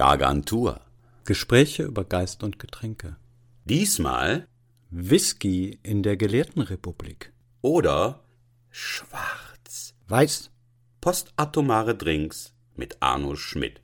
Gargantua. Gespräche über Geist und Getränke. Diesmal Whisky in der Gelehrtenrepublik. oder Schwarz. Weiß. Postatomare Drinks mit Arno Schmidt.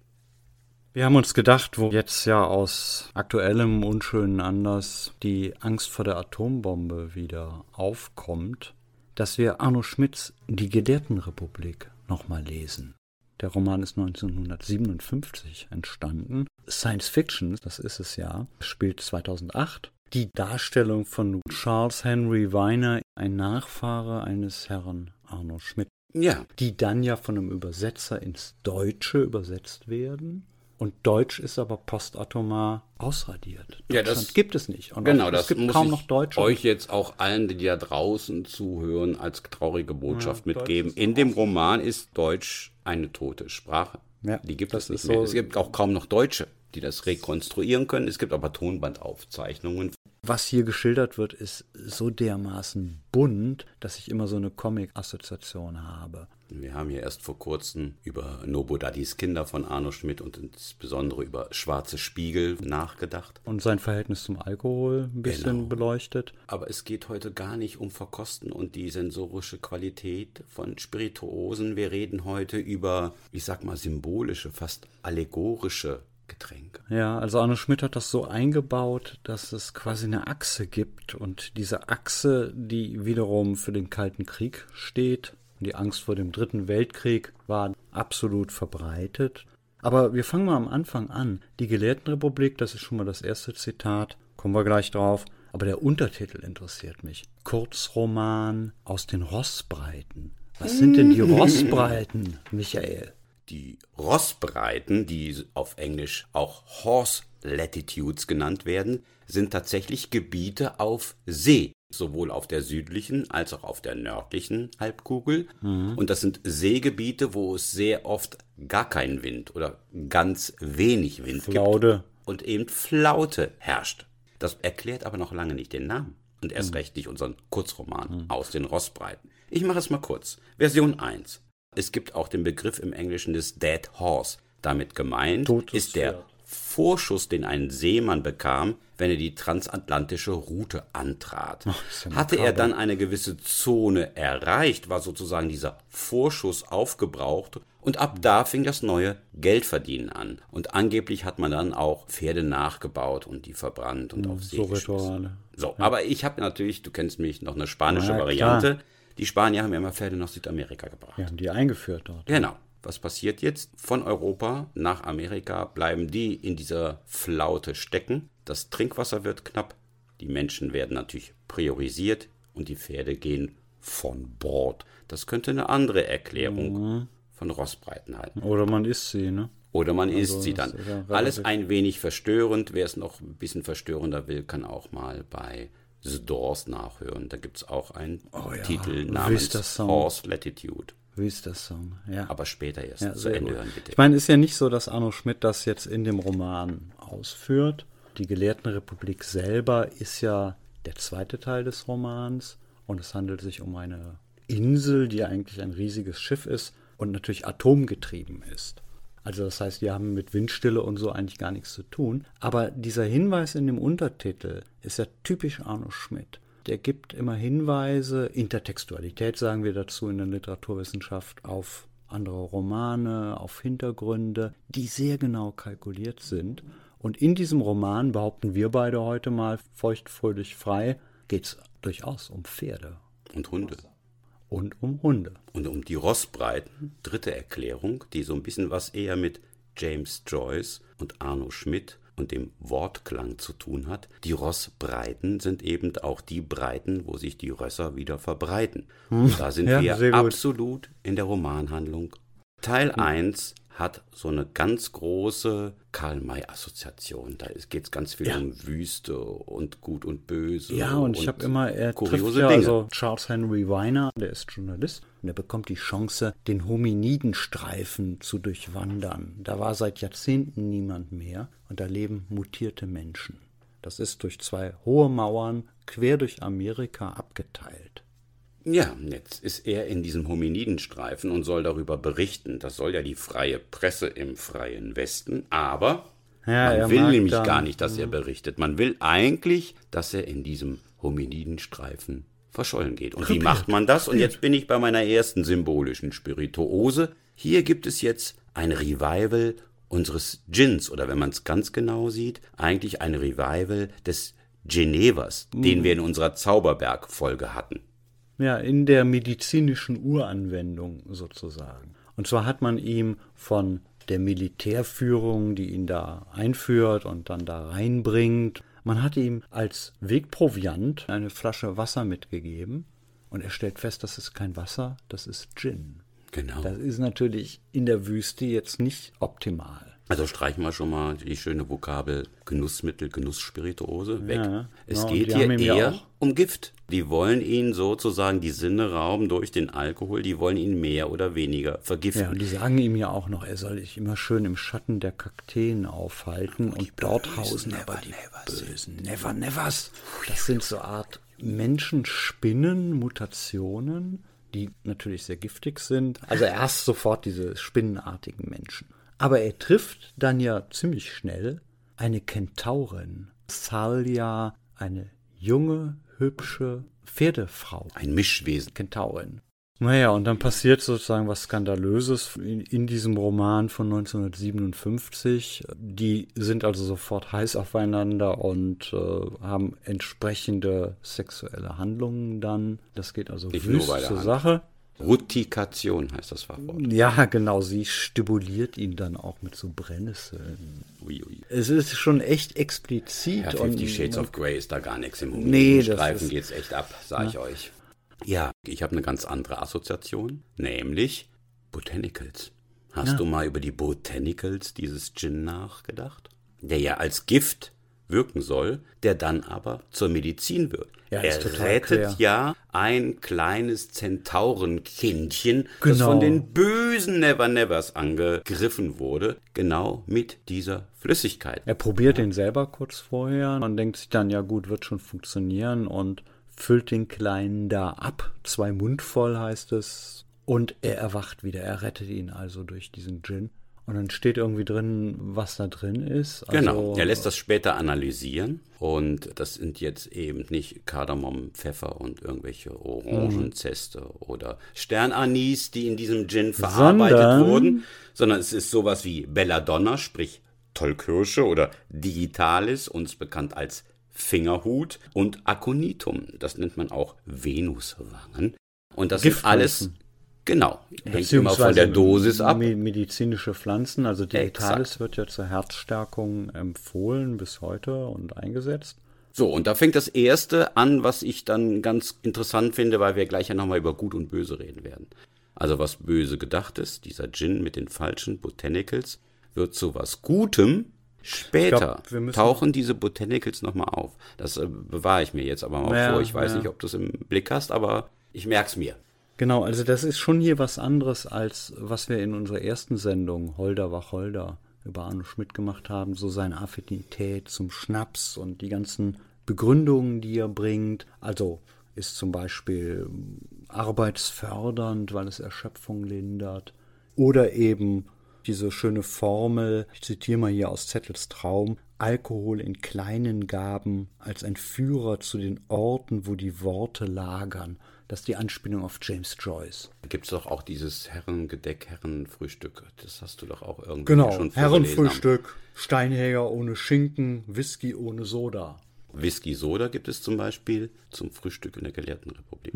Wir haben uns gedacht, wo jetzt ja aus aktuellem unschönen Anlass die Angst vor der Atombombe wieder aufkommt, dass wir Arno Schmidts Die Gelehrtenrepublik nochmal lesen. Der Roman ist 1957 entstanden. Science Fiction, das ist es ja, spielt 2008. Die Darstellung von Charles Henry Weiner, ein Nachfahre eines Herrn Arno Schmidt, Ja, die dann ja von einem Übersetzer ins Deutsche übersetzt werden. Und Deutsch ist aber postatomar ausradiert. Ja, das- gibt es nicht. Und genau, das es gibt kaum ich noch Deutsche. euch jetzt auch allen, die da draußen zuhören, als traurige Botschaft Ja, Deutsch mitgeben. In dem Roman ist Deutsch eine tote Sprache. Ja, die gibt es nicht mehr. so- Es gibt auch kaum noch Deutsche, die das rekonstruieren können. Es gibt aber Tonbandaufzeichnungen. Was hier geschildert wird, ist so dermaßen bunt, dass ich immer so eine Comic-Assoziation habe. Wir haben hier erst vor kurzem über Nobodadis Kinder von Arno Schmidt und insbesondere über Schwarze Spiegel nachgedacht. Und sein Verhältnis zum Alkohol ein bisschen Genau. beleuchtet. Aber es geht heute gar nicht um Verkosten und die sensorische Qualität von Spirituosen. Wir reden heute über, ich sag mal, symbolische, fast allegorische Getränke. Ja, also Arno Schmidt hat das so eingebaut, dass es quasi eine Achse gibt und diese Achse, die wiederum für den Kalten Krieg steht, die Angst vor dem Dritten Weltkrieg war absolut verbreitet. Aber wir fangen mal am Anfang an. Die Gelehrtenrepublik, das ist schon mal das erste Zitat, kommen wir gleich drauf. Aber der Untertitel interessiert mich. Kurzroman aus den Rossbreiten. Was sind denn die Rossbreiten, Michael? Die Rossbreiten, die auf Englisch auch Horse Latitudes genannt werden, sind tatsächlich Gebiete auf See, sowohl auf der südlichen als auch auf der nördlichen Halbkugel. Und das sind Seegebiete, wo es sehr oft gar keinen Wind oder ganz wenig Wind Flaude. gibt und eben Flaute herrscht. Das erklärt aber noch lange nicht den Namen und erst recht nicht unseren Kurzroman aus den Rossbreiten. Ich mache es mal kurz. Version 1. Es gibt auch den Begriff im Englischen des Dead Horse. Damit gemeint Totes ist der Pferd. Vorschuss, den ein Seemann bekam, wenn er die transatlantische Route antrat. ja Hatte er dann eine gewisse Zone erreicht, war sozusagen dieser Vorschuss aufgebraucht und ab da fing das neue Geldverdienen an. Und angeblich hat man dann auch Pferde nachgebaut und die verbrannt und auf See so geschmissen. So, aber ich habe natürlich, du kennst mich, noch eine spanische Na, Variante. Die Spanier haben ja immer Pferde nach Südamerika gebracht. Wir haben die eingeführt dort. Genau. Was passiert jetzt? Von Europa nach Amerika bleiben die in dieser Flaute stecken. Das Trinkwasser wird knapp. Die Menschen werden natürlich priorisiert und die Pferde gehen von Bord. Das könnte eine andere Erklärung von Rossbreiten halten. Oder man isst sie, ne? Oder man isst Also, sie das dann. ja Alles ein wenig verstörend. Wer es noch ein bisschen verstörender will, kann auch mal bei The Doors nachhören. Da gibt es auch einen Oh Titel namens? Horse Latitude. Wie ist das Song? Ja. Aber später erst ja, zu Ende gut. hören, bitte. Ich meine, ist ja nicht so, dass Arno Schmidt das jetzt in dem Roman ausführt. Die Gelehrtenrepublik selber ist ja der zweite Teil des Romans und es handelt sich um eine Insel, die eigentlich ein riesiges Schiff ist und natürlich atomgetrieben ist. Also das heißt, die haben mit Windstille und so eigentlich gar nichts zu tun. Aber dieser Hinweis in dem Untertitel ist ja typisch Arno Schmidt. Der gibt immer Hinweise, Intertextualität sagen wir dazu in der Literaturwissenschaft, auf andere Romane, auf Hintergründe, die sehr genau kalkuliert sind. Und in diesem Roman, behaupten wir beide heute mal feuchtfröhlich frei, geht es durchaus um Pferde Und Hunde. und um Hunde. Und um die Rossbreiten, dritte Erklärung, die so ein bisschen was eher mit James Joyce und Arno Schmidt und dem Wortklang zu tun hat. Die Rossbreiten sind eben auch die Breiten, wo sich die Rösser wieder verbreiten. Und da sind Hm. Ja, wir absolut in der Romanhandlung. Teil 1 hat so eine ganz große Karl-May-Assoziation. Da geht es ganz viel Ja. um Wüste und Gut und Böse. Ja, und, ich habe immer, er kuriose ja Dinge. also Charles Henry Weiner, der ist Journalist, und er bekommt die Chance, den Hominidenstreifen zu durchwandern. Da war seit Jahrzehnten niemand mehr und da leben mutierte Menschen. Das ist durch zwei hohe Mauern quer durch Amerika abgeteilt. Ja, jetzt ist er in diesem Hominidenstreifen und soll darüber berichten. Das soll ja die freie Presse im freien Westen, aber Ja, man will nämlich dann- gar nicht, dass er berichtet. Man will eigentlich, dass er in diesem Hominidenstreifen verschollen geht. Und wie macht man das? Und jetzt bin ich bei meiner ersten symbolischen Spirituose. Hier gibt es jetzt ein Revival unseres Gins oder wenn man es ganz genau sieht, eigentlich ein Revival des Genevers, den wir in unserer Zauberberg-Folge hatten. Ja, in der medizinischen Uranwendung sozusagen. Und zwar hat man ihm von der Militärführung, die ihn da einführt und dann da reinbringt, man hat ihm als Wegproviant eine Flasche Wasser mitgegeben und er stellt fest, das ist kein Wasser, das ist Gin. Genau. Das ist natürlich in der Wüste jetzt nicht optimal. Also streichen wir schon mal die schöne Vokabel Genussmittel, Genussspirituose weg. Ja, es ja, und geht hier ja eher um Gift. Die wollen ihn sozusagen die Sinne rauben durch den Alkohol, die wollen ihn mehr oder weniger vergiften. Ja, und die sagen ihm ja auch noch, er soll sich immer schön im Schatten der Kakteen aufhalten und dort hausen aber die bösen Never Nevers. Das sind so Art Menschenspinnen, Mutationen, die natürlich sehr giftig sind. Also er hasst sofort diese spinnenartigen Menschen. Aber er trifft dann ja ziemlich schnell eine Kentaurin, Thalia, eine junge, hübsche Pferdefrau. Ein Mischwesen. Kentaurin. Naja, und dann passiert sozusagen was Skandalöses in, in diesem Roman von 1957. Die sind also sofort heiß aufeinander und äh, haben entsprechende sexuelle Handlungen dann. Das geht also Nicht wüst zur Hand. Sache. Rutikation heißt das Fachwort. Ja, genau, sie stimuliert ihn dann auch mit so Brennnesseln. Ui, ui. Es ist schon echt explizit. Ja, Fifty Shades of Grey ist da gar nichts im Nee, das Streifen ist- geht's echt ab, sag ich euch. Ja, ich habe eine ganz andere Assoziation, nämlich Botanicals. Hast du mal über die Botanicals dieses Gin nachgedacht? Der ja als Gift wirken soll, der dann aber zur Medizin wird. Ja, er rettet ja ein kleines Zentaurenkindchen, das Genau. von den bösen Never Nevers angegriffen wurde, genau mit dieser Flüssigkeit. Er probiert den selber kurz vorher und denkt sich dann, ja gut, wird schon funktionieren und füllt den Kleinen da ab. Zwei Mund voll heißt es. Und er erwacht wieder. Er rettet ihn also durch diesen Gin. Und dann steht irgendwie drin, was da drin ist. Also, Genau, er lässt das später analysieren und das sind jetzt eben nicht Kardamom, Pfeffer und irgendwelche Orangenzeste oder Sternanis, die in diesem Gin verarbeitet Sondern- wurden, sondern es ist sowas wie Belladonna, sprich Tollkirsche oder Digitalis, uns bekannt als Fingerhut und Aconitum, das nennt man auch Venuswangen. Und das sind alles. Genau, hängt immer von der Dosis ab. me- Medizinische Pflanzen, also Digitalis Exakt. wird ja zur Herzstärkung empfohlen bis heute und eingesetzt. So, und da fängt das erste an, was ich dann ganz interessant finde, weil wir gleich ja nochmal über Gut und Böse reden werden. Also was böse gedacht ist, dieser Gin mit den falschen Botanicals, wird zu was Gutem. Später glaub, tauchen diese Botanicals nochmal auf. Das äh, bewahre ich mir jetzt aber mal Ja, vor. Ich weiß ja. nicht, ob du es im Blick hast, aber ich merk's mir. Genau, also das ist schon hier was anderes, als was wir in unserer ersten Sendung Holder Wacholder über Arno Schmidt gemacht haben, so seine Affinität zum Schnaps und die ganzen Begründungen, die er bringt. Also ist zum Beispiel arbeitsfördernd, weil es Erschöpfung lindert. Oder eben diese schöne Formel, ich zitiere mal hier aus Zettels Traum, Alkohol in kleinen Gaben als ein Führer zu den Orten, wo die Worte lagern. Das ist die Anspielung auf James Joyce. Da gibt's doch auch dieses Herrengedeck, Herrenfrühstück. Das hast du doch auch irgendwie Genau, schon vorgelesen. Herrenfrühstück, Steinjäger ohne Schinken, Whisky ohne Soda. Whisky Soda gibt es zum Beispiel zum Frühstück in der Gelehrten Republik.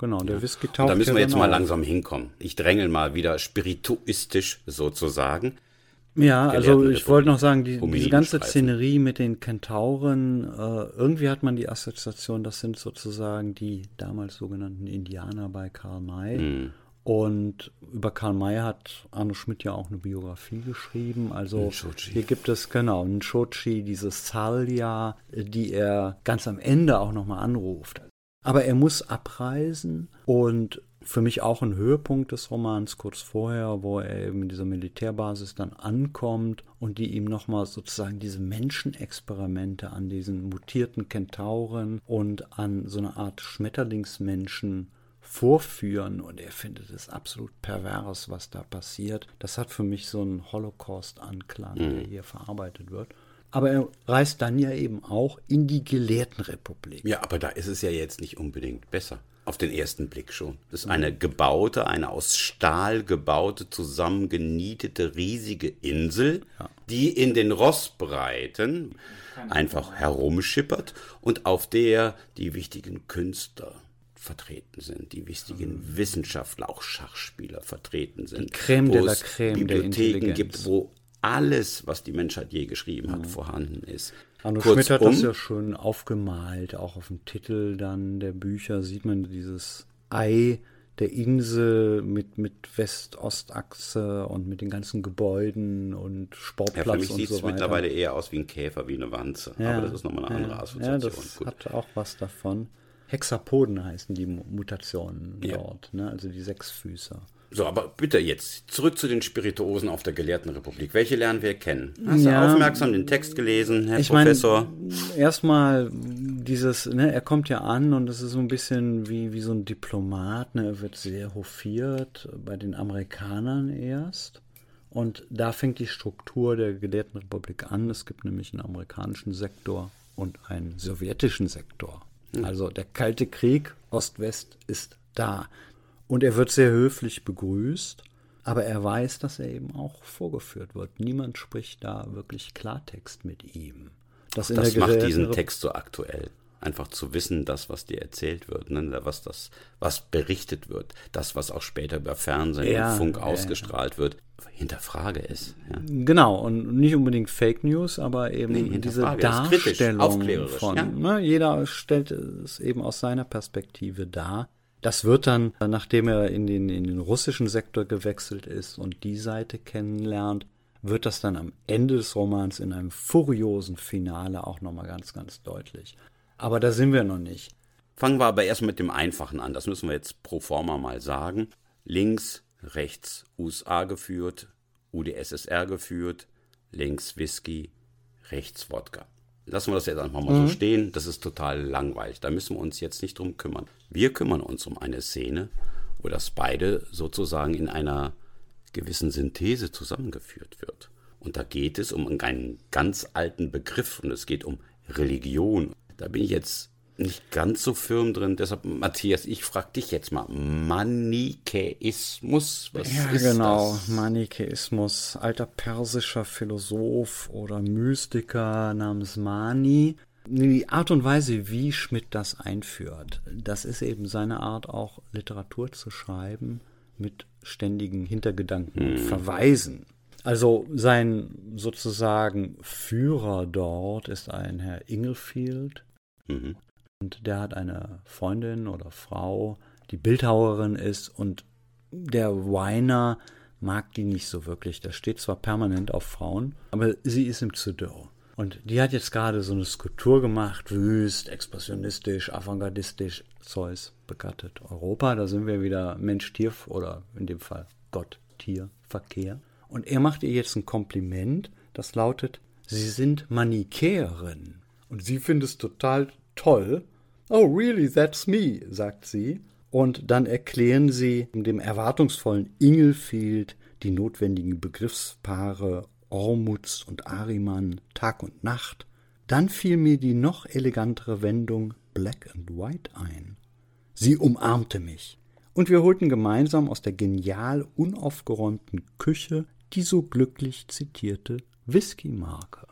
Genau, der Whisky Und taucht da müssen ja wir jetzt mal auf. langsam hinkommen. Ich drängel mal wieder spirituistisch sozusagen. Ja, also ich wollte noch sagen, die, diese ganze. Szenerie mit den Kentauren, äh, irgendwie hat man die Assoziation, das sind sozusagen die damals sogenannten Indianer bei Karl May. Hm. Und über Karl May hat Arno Schmidt ja auch eine Biografie geschrieben. Also hier gibt es genau einen Shochi, diese Salya, die er ganz am Ende auch nochmal anruft. Aber er muss abreisen und für mich auch ein Höhepunkt des Romans kurz vorher, wo er eben in dieser Militärbasis dann ankommt und die ihm nochmal sozusagen diese Menschenexperimente an diesen mutierten Kentauren und an so eine Art Schmetterlingsmenschen vorführen und er findet es absolut pervers, was da passiert. Das hat für mich so einen Holocaust-Anklang, mhm. der hier verarbeitet wird. Aber er reist dann ja eben auch in die Gelehrtenrepublik. Ja, aber da ist es ja jetzt nicht unbedingt besser. Auf den ersten Blick schon. Das ist eine gebaute, eine aus Stahl gebaute, zusammengenietete, riesige Insel, ja. die in den Rossbreiten einfach herumschippert und auf der die wichtigen Künstler vertreten sind, die wichtigen mhm. Wissenschaftler, auch Schachspieler vertreten sind. Die Creme de la Creme Bibliotheken gibt, wo alles, was die Menschheit je geschrieben hat, mhm. vorhanden ist. Arno Kurzum, Schmidt hat das ja schon aufgemalt, auch auf dem Titel dann der Bücher sieht man dieses Ei der Insel mit, mit West-Ost-Achse und mit den ganzen Gebäuden und Sportplatz ja, für mich sieht es mittlerweile eher aus wie ein Käfer, wie eine Wanze. Ja, Aber das ist nochmal eine andere ja, Assoziation. Ja, das Gut. hat auch was davon. Hexapoden heißen die Mutationen ja. dort, ne? also die Sechsfüßer. So, aber bitte jetzt zurück zu den Spirituosen auf der Gelehrtenrepublik. Welche lernen wir kennen? Hast ja, du aufmerksam den Text gelesen, Herr ich Professor? Erstmal dieses, ne, er kommt ja an und es ist so ein bisschen wie, wie so ein Diplomat, ne, er wird sehr hofiert bei den Amerikanern erst. Und da fängt die Struktur der Gelehrtenrepublik an. Es gibt nämlich einen amerikanischen Sektor und einen sowjetischen Sektor. Hm. Also der Kalte Krieg, Ost-West, ist da. Und er wird sehr höflich begrüßt, aber er weiß, dass er eben auch vorgeführt wird. Niemand spricht da wirklich Klartext mit ihm. Das, das macht diesen Text so aktuell. Einfach zu wissen, das, was dir erzählt wird, ne? was, das, was berichtet wird, das, was auch später über Fernsehen ja, und Funk ja, ausgestrahlt ja. wird, hinterfrage es. Genau, und nicht unbedingt Fake News, aber eben nee, diese Darstellung von. Ne? Jeder stellt es eben aus seiner Perspektive dar. Das wird dann, nachdem er in den, in den russischen Sektor gewechselt ist und die Seite kennenlernt, wird das dann am Ende des Romans in einem furiosen Finale auch nochmal ganz, ganz deutlich. Aber da sind wir noch nicht. Fangen wir aber erst mit dem Einfachen an. Das müssen wir jetzt pro forma mal sagen. Links, rechts USA geführt, UdSSR geführt, links Whisky, rechts Wodka. Lassen wir das jetzt einfach mal mhm. so stehen. Das ist total langweilig. Da müssen wir uns jetzt nicht drum kümmern. Wir kümmern uns um eine Szene, wo das beide sozusagen in einer gewissen Synthese zusammengeführt wird. Und da geht es um einen ganz alten Begriff und es geht um Religion. Da bin ich jetzt nicht ganz so firm drin. Deshalb, Matthias, ich frage dich jetzt mal. Manichäismus, was ja, ist genau. das? Manichäismus, alter persischer Philosoph oder Mystiker namens Mani. Die Art und Weise, wie Schmidt das einführt, das ist eben seine Art, auch Literatur zu schreiben mit ständigen Hintergedanken und hm. Verweisen. Also sein sozusagen Führer dort ist ein Herr Inglefield. Und der hat eine Freundin oder Frau, die Bildhauerin ist und der Weiner mag die nicht so wirklich. Der steht zwar permanent auf Frauen, aber sie ist ihm zu dürr. Und die hat jetzt gerade so eine Skulptur gemacht, wüst, expressionistisch, avantgardistisch, Zeus begattet. Europa, da sind wir wieder Mensch-Tier oder in dem Fall Gott-Tier-Verkehr. Und er macht ihr jetzt ein Kompliment, das lautet, sie sind Manichäerin. Und sie findet es total toll. Oh, really, that's me, sagt sie. Und dann erklären sie dem erwartungsvollen Ingelfield die notwendigen Begriffspaare Ormuz und Ariman, Tag und Nacht. Dann fiel mir die noch elegantere Wendung Black and White ein. Sie umarmte mich, und wir holten gemeinsam aus der genial unaufgeräumten Küche die so glücklich zitierte Whisky-Marke.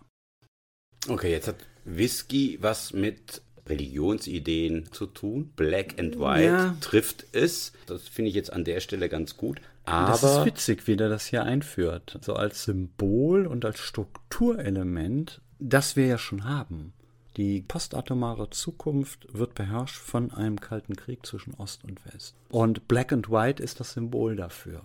Okay, jetzt hat Whisky was mit Religionsideen zu tun. Black and White ja. trifft es. Das finde ich jetzt an der Stelle ganz gut. Aber das ist witzig, wie der das hier einführt. So als Symbol und als Strukturelement, das wir ja schon haben. Die postatomare Zukunft wird beherrscht von einem kalten Krieg zwischen Ost und West. Und Black and White ist das Symbol dafür.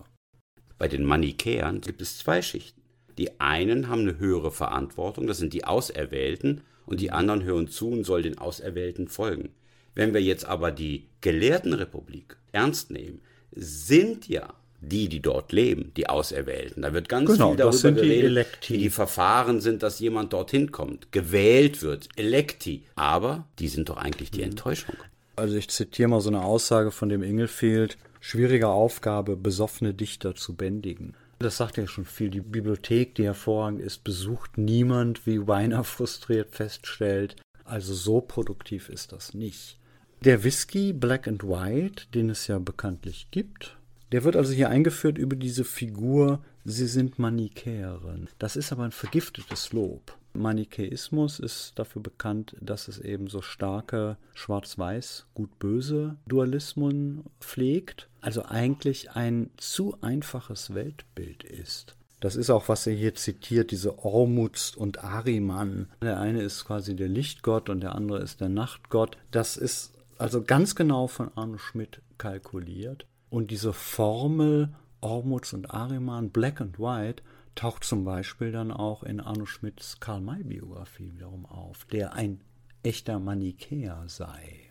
Bei den Manichäern gibt es zwei Schichten. Die einen haben eine höhere Verantwortung, das sind die Auserwählten, und die anderen hören zu und sollen den Auserwählten folgen. Wenn wir jetzt aber die Gelehrtenrepublik ernst nehmen, sind ja die, die dort leben, die Auserwählten. Da wird ganz genau, viel darüber geredet, die wie die Verfahren sind, dass jemand dorthin kommt, gewählt wird, Elekti. Aber die sind doch eigentlich die mhm. Enttäuschung. Also ich zitiere mal so eine Aussage von dem Inglefield. Schwierige Aufgabe, besoffene Dichter zu bändigen. Das sagt ja schon viel. Die Bibliothek, die hervorragend ist, besucht niemand, wie Weiner frustriert feststellt. Also so produktiv ist das nicht. Der Whisky Black and White, den es ja bekanntlich gibt, der wird also hier eingeführt über diese Figur, sie sind Manichäerin. Das ist aber ein vergiftetes Lob. Manichäismus ist dafür bekannt, dass es eben so starke Schwarz-Weiß, Gut-Böse Dualismen pflegt. Also eigentlich ein zu einfaches Weltbild ist. Das ist auch, was er hier zitiert, diese Ormuzd und Ariman. Der eine ist quasi der Lichtgott und der andere ist der Nachtgott. Das ist also ganz genau von Arno Schmidt kalkuliert. Und diese Formel Ormuz und Ariman, Black and White, taucht zum Beispiel dann auch in Arno Schmidts Karl-May-Biografie wiederum auf, der ein echter Manichäer sei.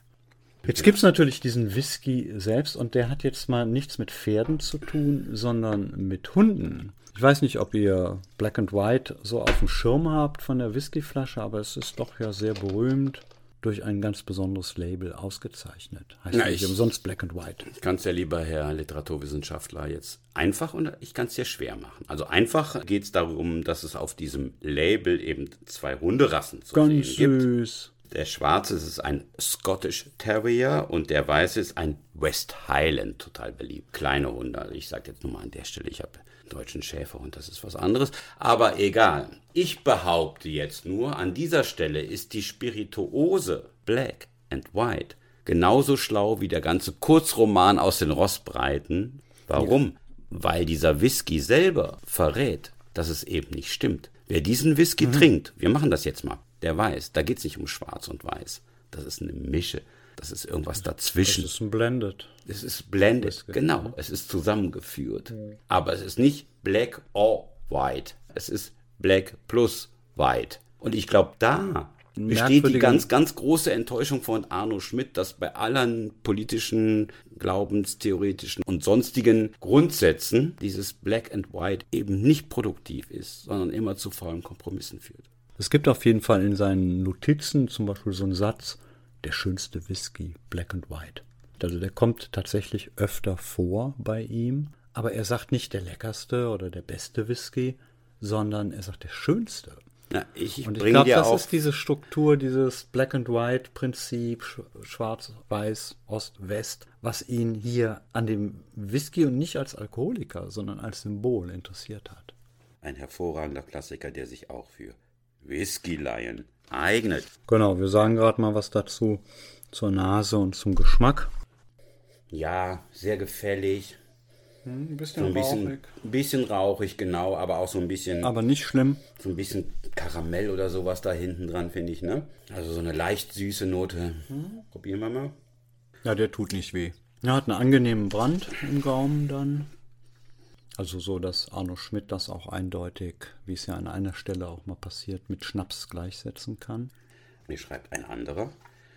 Jetzt gibt es natürlich diesen Whisky selbst und der hat jetzt mal nichts mit Pferden zu tun, sondern mit Hunden. Ich weiß nicht, ob ihr Black and White so auf dem Schirm habt von der Whiskyflasche, aber es ist doch ja sehr berühmt durch ein ganz besonderes Label ausgezeichnet. Heißt ja, nicht umsonst Black and White. Ich kann es ja lieber, Herr Literaturwissenschaftler, jetzt einfach und ich kann es ja schwer machen. Also einfach geht es darum, dass es auf diesem Label eben zwei Hunderassen zu ganz sehen süß. gibt. Der schwarze ist ein Scottish Terrier und der weiße ist ein West Highland, total beliebt. Kleine Hunde. Ich sage jetzt nur mal an der Stelle, ich habe deutschen Schäferhund, das ist was anderes. Aber egal. Ich behaupte jetzt nur, an dieser Stelle ist die Spirituose Black and White genauso schlau wie der ganze Kurzroman aus den Rossbreiten. Warum? Ja. Weil dieser Whisky selber verrät, dass es eben nicht stimmt. Wer diesen Whisky mhm. trinkt, wir machen das jetzt mal, der weiß, da geht es nicht um Schwarz und Weiß. Das ist eine Mische. Das ist irgendwas dazwischen. Das ist ein Blended. Es ist blended, genau. Es ist zusammengeführt. Mhm. Aber es ist nicht black or white. Es ist black plus white. Und ich glaube, da besteht die ganz, ganz große Enttäuschung von Arno Schmidt, dass bei allen politischen, glaubenstheoretischen und sonstigen Grundsätzen dieses Black and White eben nicht produktiv ist, sondern immer zu faulen Kompromissen führt. Es gibt auf jeden Fall in seinen Notizen zum Beispiel so einen Satz, der schönste Whisky, Black and White. Also der kommt tatsächlich öfter vor bei ihm, aber er sagt nicht der leckerste oder der beste Whisky, sondern er sagt der schönste. Ja, ich und ich glaube, das ist diese Struktur, dieses Black and White Prinzip, Schwarz, Weiß, Ost, West, was ihn hier an dem Whisky und nicht als Alkoholiker, sondern als Symbol interessiert hat. Ein hervorragender Klassiker, der sich auch für Whisky-Laien eignet. Genau, wir sagen gerade mal was dazu zur Nase und zum Geschmack. Ja, sehr gefällig. Hm, ein bisschen so ein bisschen, rauchig. Ein bisschen rauchig, genau, aber auch so ein bisschen. Aber nicht schlimm. So ein bisschen Karamell oder sowas da hinten dran, finde ich, ne? Also so eine leicht süße Note. Hm. Probieren wir mal. Ja, der tut nicht weh. Er hat einen angenehmen Brand im Gaumen dann. Also so, dass Arno Schmidt das auch eindeutig, wie es ja an einer Stelle auch mal passiert, mit Schnaps gleichsetzen kann. Mir schreibt ein anderer.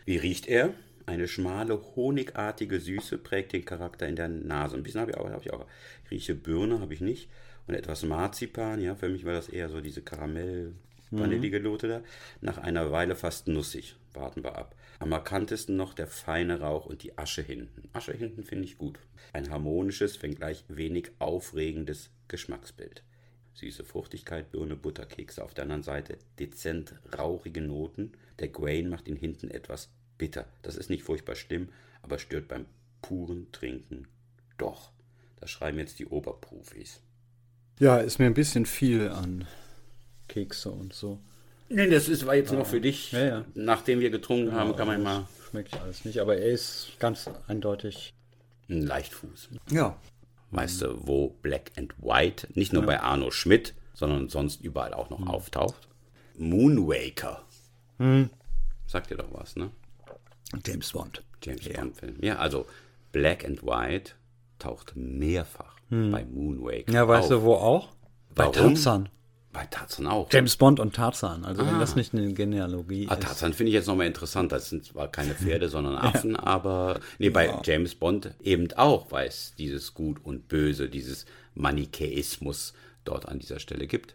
Wie riecht er? Eine schmale, honigartige Süße prägt den Charakter in der Nase. Ein bisschen habe ich auch. Hab ich, auch. ich rieche Birne, habe ich nicht. Und etwas Marzipan, ja, für mich war das eher so diese Karamell-vanillige Note da. Nach einer Weile fast nussig. Warten wir ab. Am markantesten noch der feine Rauch und die Asche hinten. Asche hinten finde ich gut. Ein harmonisches, wenngleich wenig aufregendes Geschmacksbild. Süße Fruchtigkeit, Birne, Butterkekse. Auf der anderen Seite dezent rauchige Noten. Der Grain macht ihn hinten etwas bitter. Das ist nicht furchtbar schlimm, aber stört beim puren Trinken doch. Das schreiben jetzt die Oberprofis. Ja, ist mir ein bisschen viel an Kekse und so. Nee, das ist, war jetzt ja. noch für dich. Ja, ja. Nachdem wir getrunken haben, kann man mal. Schmeckt alles nicht, aber er ist ganz eindeutig. Ein Leichtfuß. Ja. Weißt du, wo Black and White nicht nur bei Arno Schmidt, sondern sonst überall auch noch mhm. auftaucht? Moonwaker. Mhm. Sagt dir doch was, ne? James Bond. James ja. Bond-Film. Ja, also Black and White taucht mehrfach hm. bei Moonwake. Ja, weißt auf. du wo auch? Bei Warum? Tarzan. Bei Tarzan auch. James Bond und Tarzan. Also ah. wenn das nicht eine Genealogie ah, ist. Tarzan finde ich jetzt nochmal interessant. Das sind zwar keine Pferde, sondern Affen, ja. aber nee, bei ja. James Bond eben auch, weil es dieses Gut und Böse, dieses Manichäismus dort an dieser Stelle gibt.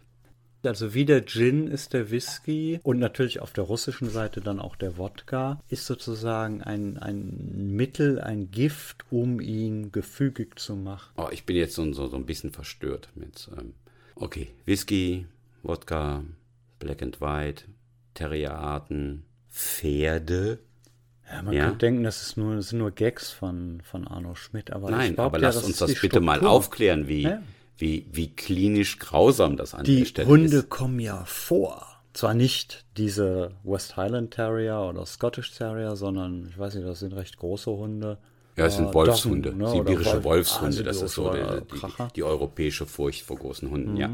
Also wie der Gin ist der Whisky und natürlich auf der russischen Seite dann auch der Wodka, ist sozusagen ein, ein Mittel, ein Gift, um ihn gefügig zu machen. Oh, ich bin jetzt so, so, so ein bisschen verstört mit, ähm, okay, Whisky, Wodka, Black and White, Terrierarten, Pferde. Ja, man Ja. könnte denken, das, ist nur, das sind nur Gags von, von Arno Schmidt, aber Nein, aber ja, lass das uns das bitte mal Struktur. aufklären, wie, Ja. wie, wie klinisch grausam das an Die der Stelle Hunde ist. kommen ja vor. Zwar nicht diese West Highland Terrier oder Scottish Terrier, sondern ich weiß nicht, das sind recht große Hunde. Ja, es sind Wolfshunde, ne, sibirische Wolf- Wolfshunde, Ah, das ist so sibirische die, die, europäische Furcht vor großen Hunden, ja.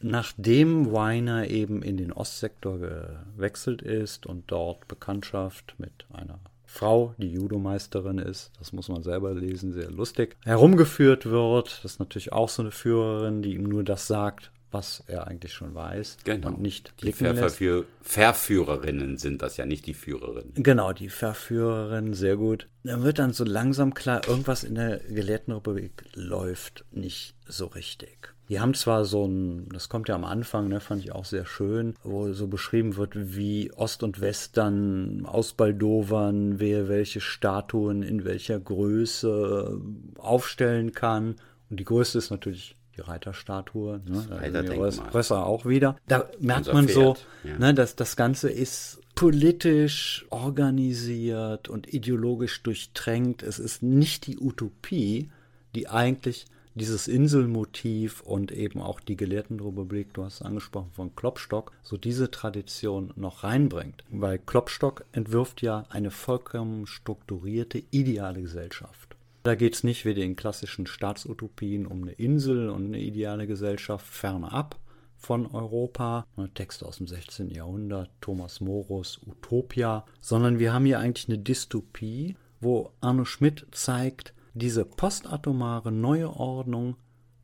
Nachdem Weiner eben in den Ostsektor gewechselt ist und dort Bekanntschaft mit einer Frau, die Judomeisterin ist, das muss man selber lesen, sehr lustig, herumgeführt wird. Das ist natürlich auch so eine Führerin, die ihm nur das sagt, was er eigentlich schon weiß Genau. und nicht die blicken lässt. Verführ Verführerinnen sind das ja nicht die Führerinnen. Genau, die Verführerin, sehr gut. Dann wird dann so langsam klar, irgendwas in der gelehrten Republik läuft nicht so richtig. Die haben zwar so ein, das kommt ja am Anfang, ne, fand ich auch sehr schön, wo so beschrieben wird, wie Ost und West dann ausbaldowern, wer welche Statuen in welcher Größe aufstellen kann. Und die größte ist natürlich die Reiterstatue, ne? Also die Rösser auch wieder. Da merkt Unser man so, Pferd, ja. ne, dass das Ganze ist politisch organisiert und ideologisch durchtränkt. Es ist nicht die Utopie, die eigentlich dieses Inselmotiv und eben auch die Gelehrtenrepublik, du hast es angesprochen von Klopstock, so diese Tradition noch reinbringt. Weil Klopstock entwirft ja eine vollkommen strukturierte, ideale Gesellschaft. Da geht es nicht wie den klassischen Staatsutopien um eine Insel und eine ideale Gesellschaft fernab von Europa. Texte aus dem 16. Jahrhundert, Thomas Morus, Utopia, sondern wir haben hier eigentlich eine Dystopie, wo Arno Schmidt zeigt, diese postatomare neue Ordnung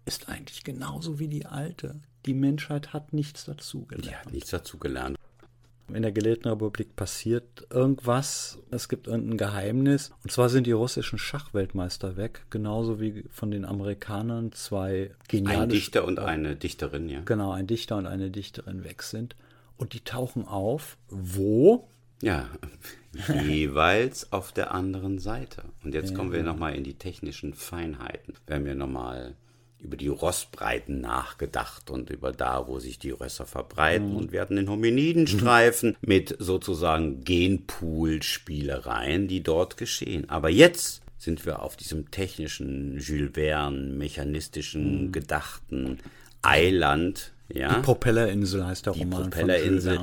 ist eigentlich genauso wie die alte. Die Menschheit hat nichts dazu Die hat nichts dazu gelernt. In der gelehrten Republik passiert irgendwas, es gibt irgendein Geheimnis. Und zwar sind die russischen Schachweltmeister weg, genauso wie von den Amerikanern zwei geniale Ein Dichter und eine Dichterin, ja. Genau, ein Dichter und eine Dichterin weg sind. Und die tauchen auf, wo? Ja, jeweils auf der anderen Seite. Und jetzt kommen wir nochmal in die technischen Feinheiten. Wir haben ja nochmal über die Rossbreiten nachgedacht und über da, wo sich die Rösser verbreiten. Und wir hatten den Hominidenstreifen mit sozusagen Genpool-Spielereien, die dort geschehen. Aber jetzt sind wir auf diesem technischen, Jules Verne, mechanistischen, gedachten Eiland. Ja? Die Propellerinsel heißt der die Roman Propellerinsel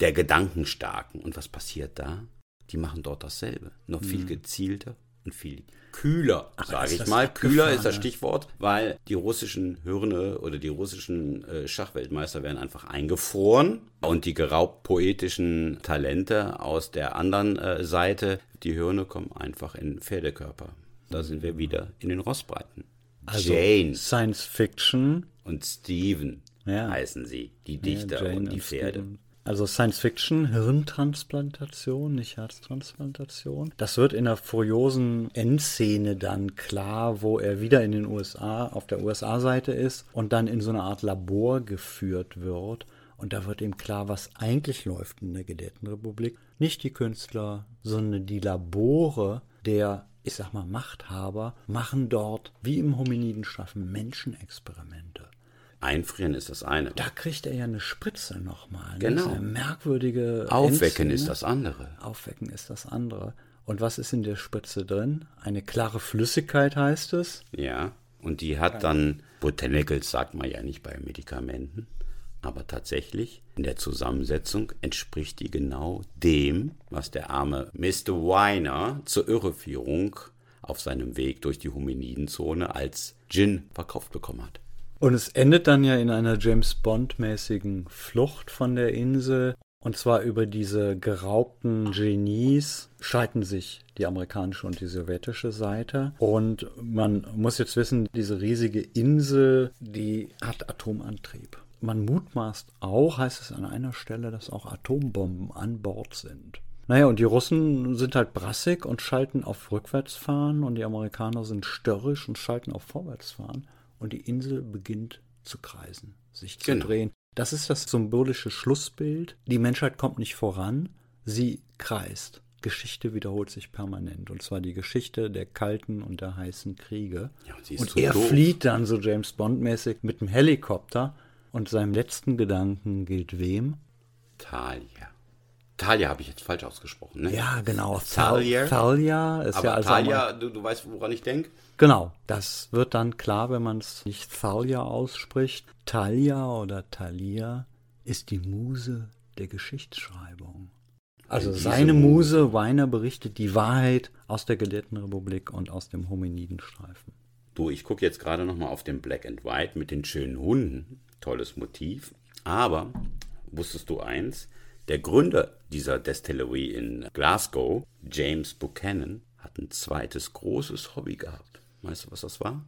der Gedankenstarken. Und was passiert da? Die machen dort dasselbe. Noch viel gezielter und viel kühler, sage ich mal. Kühler ist das? Stichwort, weil die russischen Hirne oder die russischen äh, Schachweltmeister werden einfach eingefroren und die geraubt poetischen Talente aus der anderen äh, Seite, die Hirne kommen einfach in Pferdekörper. Da sind wir wieder in den Rossbreiten. Also Jane Science Fiction. und Steven Ja. heißen sie, die Dichter Jane und die Pferde. Steven. Also Science Fiction, Hirntransplantation, nicht Herztransplantation. Das wird in der furiosen Endszene dann klar, wo er wieder in den USA, auf der USA-Seite ist und dann in so eine Art Labor geführt wird. Und da wird ihm klar, was eigentlich läuft in der Gedetenrepublik. Nicht die Künstler, sondern die Labore der, ich sag mal, Machthaber machen dort, wie im Hominidenstreifen, Menschenexperimente. Einfrieren ist das eine. Da kriegt er ja eine Spritze nochmal. Genau. Eine merkwürdige. Aufwecken Endszene. ist das andere. Aufwecken ist das andere. Und was ist in der Spritze drin? Eine klare Flüssigkeit heißt es. Ja. Und die hat dann, Botanicals sagt man ja nicht bei Medikamenten, aber tatsächlich in der Zusammensetzung entspricht die genau dem, was der arme Mr. Weiner zur Irreführung auf seinem Weg durch die Hominidenzone als Gin verkauft bekommen hat. Und es endet dann ja in einer James Bond-mäßigen Flucht von der Insel. Und zwar über diese geraubten Genies scheiden sich die amerikanische und die sowjetische Seite. Und man muss jetzt wissen, diese riesige Insel, die hat Atomantrieb. Man mutmaßt auch, heißt es an einer Stelle, dass auch Atombomben an Bord sind. Naja, und die Russen sind halt brassig und schalten auf Rückwärtsfahren und die Amerikaner sind störrisch und schalten auf Vorwärtsfahren und die Insel beginnt zu kreisen, sich zu Genau. drehen. Das ist das symbolische Schlussbild. Die Menschheit kommt nicht voran, sie kreist. Geschichte wiederholt sich permanent. Und zwar die Geschichte der kalten und der heißen Kriege. Ja, und und so er doof. flieht dann so James Bond-mäßig mit dem Helikopter. Und seinem letzten Gedanken gilt wem? Talia. Talia habe ich jetzt falsch ausgesprochen, ne? Ja, genau. Thalia. Thalia ist Aber ja also Talia, du, du weißt, woran ich denke? Genau, das wird dann klar, wenn man es nicht Thalia ausspricht. Thalia oder Thalia ist die Muse der Geschichtsschreibung. Also seine Muse, Weiner, berichtet die Wahrheit aus der Gelehrtenrepublik und aus dem Hominidenstreifen. Du, ich gucke jetzt gerade nochmal auf den Black and White mit den schönen Hunden. Tolles Motiv. Aber wusstest du eins? Der Gründer dieser Destillery in Glasgow, James Buchanan, hat ein zweites großes Hobby gehabt. Weißt du, was das war?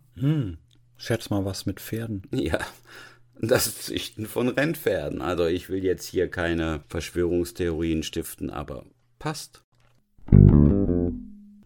Schätz mal was mit Pferden. Ja, das Züchten von Rennpferden. Also ich will jetzt hier keine Verschwörungstheorien stiften, aber passt.